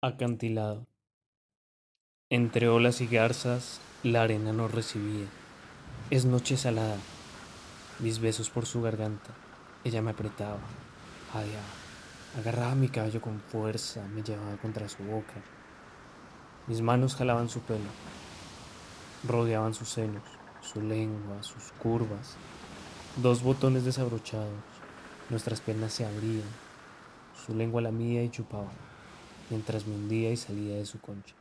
Acantilado. Entre olas y garzas, la arena nos recibía. Es noche salada. Mis besos por su garganta. Ella me apretaba, jadeaba, agarraba mi cabello con fuerza, me llevaba contra su boca. Mis manos jalaban su pelo, rodeaban sus senos, su lengua, sus curvas. Dos botones desabrochados. Nuestras piernas se abrían. Su lengua lamía y chupaba mientras me hundía y salía de su concha.